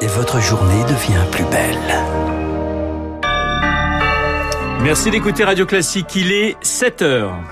et votre journée devient plus belle. Merci d'écouter Radio Classique, il est 7 heures. –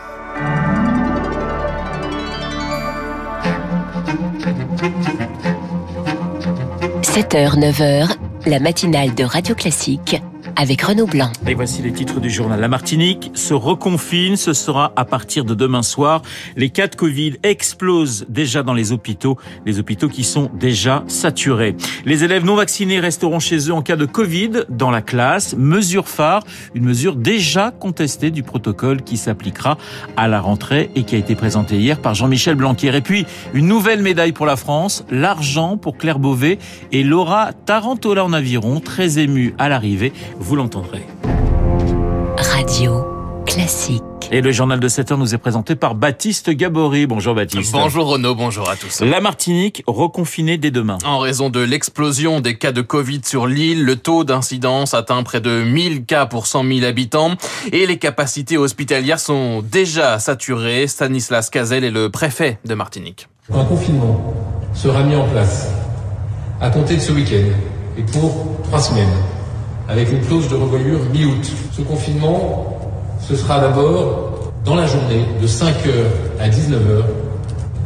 7h, 9h, la matinale de Radio Classique avec Renaud Blanc. Et voici les titres du journal. La Martinique se reconfine. Ce sera à partir de demain soir. Les cas de Covid explosent déjà dans les hôpitaux. Les hôpitaux qui sont déjà saturés. Les élèves non vaccinés resteront chez eux en cas de Covid dans la classe. Mesure phare, une mesure déjà contestée du protocole qui s'appliquera à la rentrée et qui a été présentée hier par Jean-Michel Blanquer. Et puis, une nouvelle médaille pour la France, l'argent pour Claire Beauvais et Laura Tarantola en aviron, très émue à l'arrivée vous l'entendrez. Radio classique. Et le journal de 7 heures nous est présenté par Baptiste Gabory. Bonjour Baptiste. Bonjour Renaud, bonjour à tous. La Martinique reconfinée dès demain. En raison de l'explosion des cas de Covid sur l'île, le taux d'incidence atteint près de 1000 cas pour 100 000 habitants et les capacités hospitalières sont déjà saturées. Stanislas Cazel est le préfet de Martinique. Un confinement sera mis en place à compter de ce week-end et pour trois semaines avec une clause de revoyure mi-août. Ce confinement, ce sera d'abord dans la journée de 5h à 19h.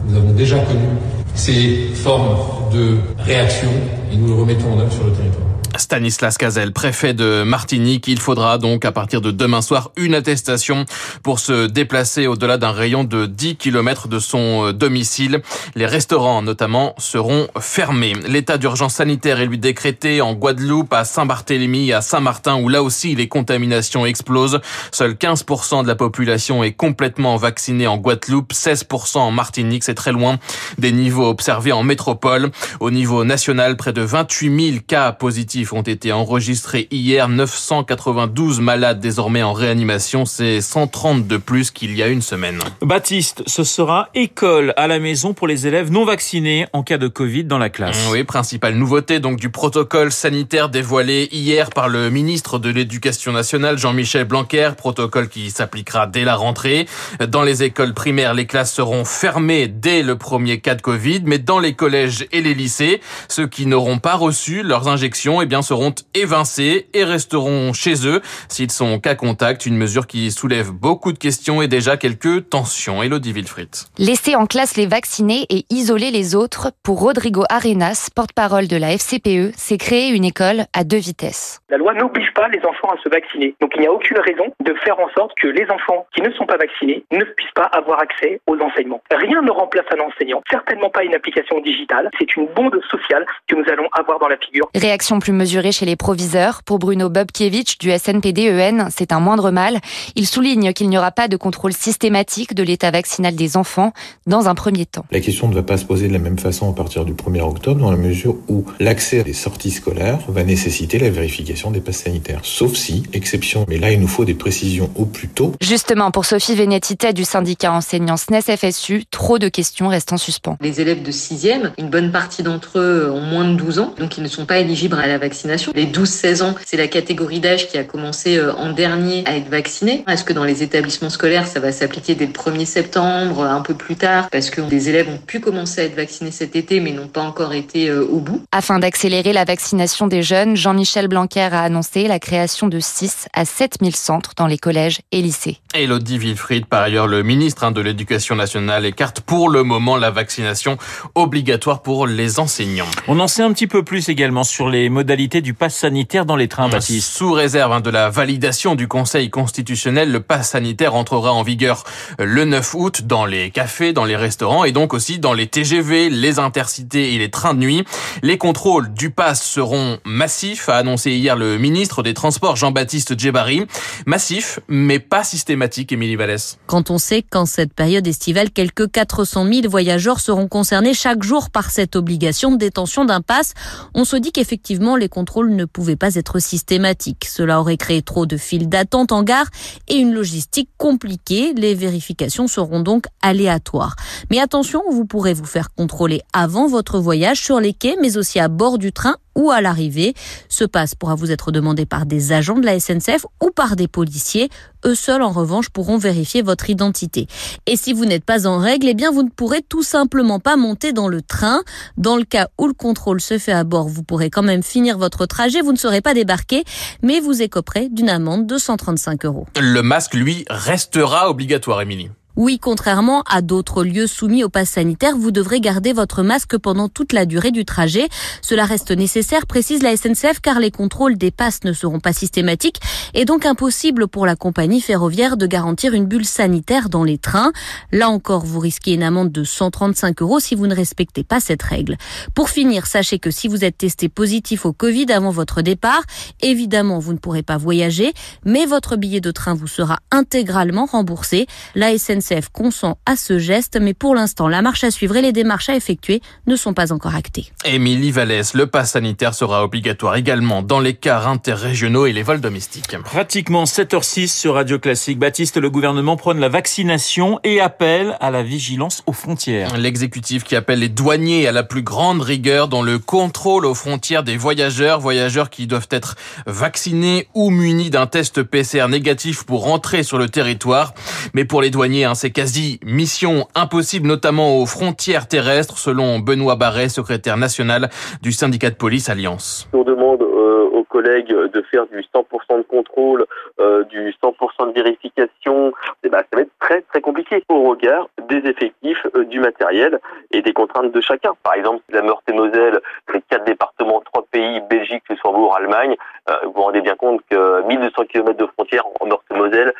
Nous avons déjà connu ces formes de réaction et nous le remettons en œuvre sur le territoire. Stanislas Cazel, préfet de Martinique. Il faudra donc à partir de demain soir une attestation pour se déplacer au-delà d'un rayon de 10 km de son euh, domicile. Les restaurants notamment seront fermés. L'état d'urgence sanitaire est lui décrété en Guadeloupe, à Saint-Barthélemy, à Saint-Martin où là aussi les contaminations explosent. Seuls 15% de la population est complètement vaccinée en Guadeloupe, 16% en Martinique. C'est très loin des niveaux observés en métropole. Au niveau national, près de 28 000 cas positifs ont été enregistrés hier. 992 malades désormais en réanimation. C'est 130 de plus qu'il y a une semaine. Baptiste, ce sera école à la maison pour les élèves non vaccinés en cas de Covid dans la classe. Oui, principale nouveauté donc du protocole sanitaire dévoilé hier par le ministre de l'Éducation nationale Jean-Michel Blanquer, protocole qui s'appliquera dès la rentrée. Dans les écoles primaires, les classes seront fermées dès le premier cas de Covid, mais dans les collèges et les lycées, ceux qui n'auront pas reçu leurs injections, eh seront évincés et resteront chez eux s'ils sont cas contact. Une mesure qui soulève beaucoup de questions et déjà quelques tensions. Elodie Wilfried. Laisser en classe les vaccinés et isoler les autres, pour Rodrigo Arenas, porte-parole de la FCPE, c'est créer une école à deux vitesses. La loi n'oblige pas les enfants à se vacciner. Donc il n'y a aucune raison de faire en sorte que les enfants qui ne sont pas vaccinés ne puissent pas avoir accès aux enseignements. Rien ne remplace un enseignant, certainement pas une application digitale. C'est une bonde sociale que nous allons avoir dans la figure. Réaction plus mesurée chez les proviseurs. Pour Bruno Bobkiewicz du SNPD-EN, c'est un moindre mal. Il souligne qu'il n'y aura pas de contrôle systématique de l'état vaccinal des enfants dans un premier temps. La question ne va pas se poser de la même façon à partir du 1er octobre dans la mesure où l'accès des sorties scolaires va nécessiter la vérification des passes sanitaires. Sauf si, exception, mais là il nous faut des précisions au plus tôt. Justement, pour Sophie Vénétité du syndicat enseignant SNES-FSU, trop de questions restent en suspens. Les élèves de 6e, une bonne partie d'entre eux ont moins de 12 ans, donc ils ne sont pas éligibles à la vaccination. Les 12-16 ans, c'est la catégorie d'âge qui a commencé euh, en dernier à être vaccinée. Est-ce que dans les établissements scolaires, ça va s'appliquer dès le 1er septembre, un peu plus tard, parce que des élèves ont pu commencer à être vaccinés cet été, mais n'ont pas encore été euh, au bout Afin d'accélérer la vaccination des jeunes, Jean-Michel Blanquer a annoncé la création de 6 à 7 000 centres dans les collèges et lycées. Elodie Wilfried, par ailleurs, le ministre hein, de l'Éducation nationale écarte pour le moment la vaccination obligatoire pour les enseignants. On en sait un petit peu plus également sur les modalités du pass sanitaire dans les trains, Baptiste. Sous réserve hein, de la validation du Conseil constitutionnel, le pass sanitaire entrera en vigueur le 9 août dans les cafés, dans les restaurants et donc aussi dans les TGV, les intercités et les trains de nuit. Les contrôles du pass seront massifs, a annoncé hier le ministre des Transports Jean-Baptiste Djebari. Massif, mais pas systématique, Émilie Vallès. Quand on sait qu'en cette période estivale, quelques 400 000 voyageurs seront concernés chaque jour par cette obligation de détention d'un pass, on se dit qu'effectivement les contrôles ne pouvaient pas être systématiques. Cela aurait créé trop de files d'attente en gare et une logistique compliquée. Les vérifications seront donc aléatoires. Mais attention, vous pourrez vous faire contrôler avant votre voyage sur les quais, mais aussi à bord du train ou à l'arrivée. Ce passe pourra vous être demandé par des agents de la SNCF ou par des policiers. Eux seuls, en revanche, pourront vérifier votre identité. Et si vous n'êtes pas en règle, eh bien, vous ne pourrez tout simplement pas monter dans le train. Dans le cas où le contrôle se fait à bord, vous pourrez quand même finir votre trajet. Vous ne serez pas débarqué, mais vous écoperez d'une amende de 135 euros. Le masque, lui, restera obligatoire, Émilie. Oui, contrairement à d'autres lieux soumis au pass sanitaire, vous devrez garder votre masque pendant toute la durée du trajet. Cela reste nécessaire, précise la SNCF, car les contrôles des passes ne seront pas systématiques et donc impossible pour la compagnie ferroviaire de garantir une bulle sanitaire dans les trains. Là encore, vous risquez une amende de 135 euros si vous ne respectez pas cette règle. Pour finir, sachez que si vous êtes testé positif au Covid avant votre départ, évidemment, vous ne pourrez pas voyager, mais votre billet de train vous sera intégralement remboursé. SNCF consent à ce geste, mais pour l'instant, la marche à suivre et les démarches à effectuer ne sont pas encore actées. Émilie Vallès, le pass sanitaire sera obligatoire également dans les cars interrégionaux et les vols domestiques. Pratiquement 7h06 sur Radio Classique. Baptiste, le gouvernement prône la vaccination et appelle à la vigilance aux frontières. L'exécutif qui appelle les douaniers à la plus grande rigueur dans le contrôle aux frontières des voyageurs, voyageurs qui doivent être vaccinés ou munis d'un test PCR négatif pour rentrer sur le territoire. Mais pour les douaniers, c'est quasi mission impossible, notamment aux frontières terrestres, selon Benoît Barret, secrétaire national du syndicat de police Alliance. Collègues de faire du 100% de contrôle, euh, du 100% de vérification. Eh ben, ça va être très très compliqué au regard des effectifs, euh, du matériel et des contraintes de chacun. Par exemple, la Meurthe-et-Moselle, c'est quatre départements, trois pays, Belgique, Luxembourg, Allemagne. vous vous rendez bien compte que 1200 km de frontières en Meurthe-et-Moselle,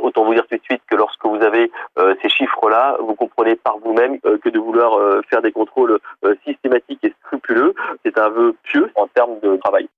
autant vous dire tout de suite que lorsque vous avez euh, ces chiffres-là, vous comprenez par vous-même euh, que de vouloir euh, faire des contrôles systématiques et scrupuleux, c'est un vœu pieux en termes de travail.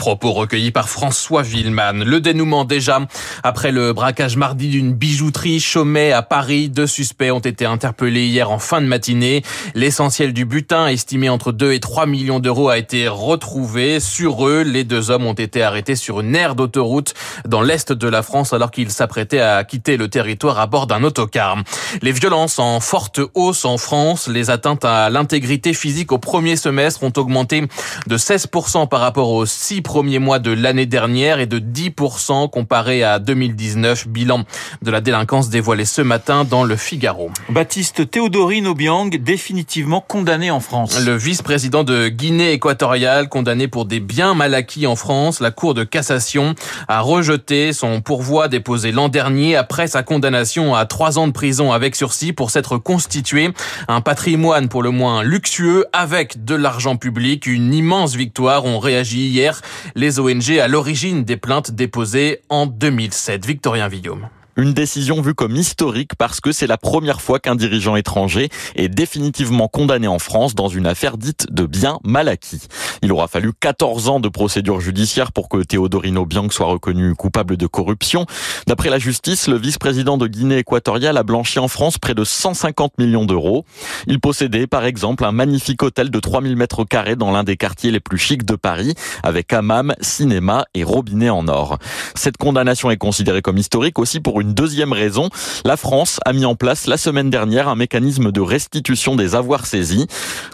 Propos recueillis par François Villeman. Le dénouement déjà. Après le braquage mardi d'une bijouterie Chaumet à Paris, deux suspects ont été interpellés hier en fin de matinée. L'essentiel du butin, estimé entre 2 et 3 millions d'euros, a été retrouvé. Sur eux, les deux hommes ont été arrêtés sur une aire d'autoroute dans l'est de la France alors qu'ils s'apprêtaient à quitter le territoire à bord d'un autocar. Les violences en forte hausse en France. Les atteintes à l'intégrité physique au premier semestre ont augmenté de 16% par rapport aux 6 premier mois de l'année dernière et de 10% comparé à 2019. Bilan de la délinquance dévoilé ce matin dans le Figaro. Baptiste Théodorine Obiang, définitivement condamné en France. Le vice-président de Guinée équatoriale, condamné pour des biens mal acquis en France, la Cour de cassation a rejeté son pourvoi déposé l'an dernier après sa condamnation à trois ans de prison avec sursis pour s'être constitué un patrimoine pour le moins luxueux avec de l'argent public. Une immense victoire. ont réagi hier les ONG à l'origine des plaintes déposées en 2007. Victorien Villaume. Une décision vue comme historique parce que c'est la première fois qu'un dirigeant étranger est définitivement condamné en France dans une affaire dite de biens mal acquis. Il aura fallu 14 ans de procédure judiciaire pour que Théodorino Biang soit reconnu coupable de corruption. D'après la justice, le vice-président de Guinée équatoriale a blanchi en France près de 150 millions d'euros. Il possédait par exemple un magnifique hôtel de 3000 mètres carrés dans l'un des quartiers les plus chics de Paris avec hammam, cinéma et robinet en or. Cette condamnation est considérée comme historique aussi pour une deuxième raison. La France a mis en place la semaine dernière un mécanisme de restitution des avoirs saisis.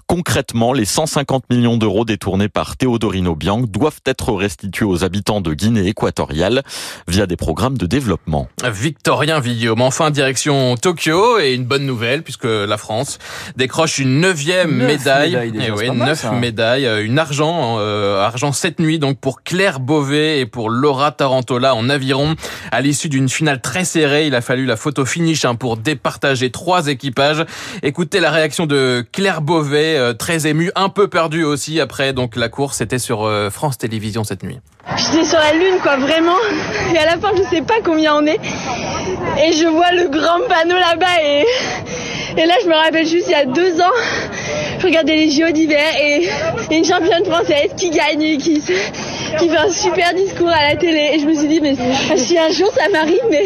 Concrètement, les 150 millions d'euros détournés par Théodorino Biang doivent être restitués aux habitants de Guinée équatoriale via des programmes de développement. Victorien Villaume, enfin direction Tokyo et une bonne nouvelle puisque la France décroche une neuvième médaille. médailles eh neuf médailles, euh, une argent, euh, argent cette nuit donc pour Claire Beauvais et pour Laura Tarantola en aviron à l'issue d'une finale très Il a fallu la photo finish hein, pour départager trois équipages. Écoutez la réaction de Claire Beauvais, euh, très émue, un peu perdue aussi après donc la course. C'était sur euh, France Télévisions cette nuit. J'étais sur la lune, quoi, vraiment. Et à la fin, je sais pas combien on est. Et je vois le grand panneau là-bas. Et, et là, je me rappelle juste, il y a deux ans, je regardais les JO d'hiver et, une championne française qui gagne, qui, qui fait un super discours à la télé. Et je me suis dit, mais si un jour ça m'arrive, mais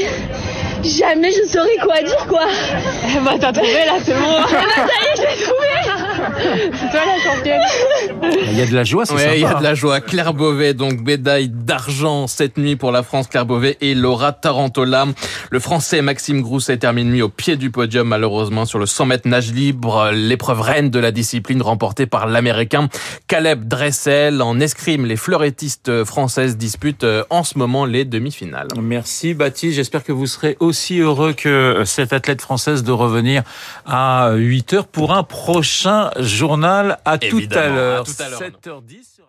jamais je saurais quoi dire, quoi. bah, t'as trouvé là, c'est bon. ça y est, je l'ai trouvé. C'est toi la championne. Il y a de la joie, c'est Ouais, sympa. il y a de la joie. Claire Beauvais, donc médaille d'argent cette nuit pour la France. Claire Beauvais et Laura Tarantola. Le Français Maxime Grousset termine lui au pied du podium, malheureusement, sur le 100 mètres nage libre. L'épreuve reine de la discipline remportée par l'Américain Caleb Dressel. En escrime, les fleurettistes françaises disputent euh, en ce moment les demi-finales. Merci Baptiste, j'espère que vous serez aussi heureux que cette athlète française de revenir à 8 heures pour un prochain journal. À tout à Évidemment, l'heure. tout à l'heure. 7h10.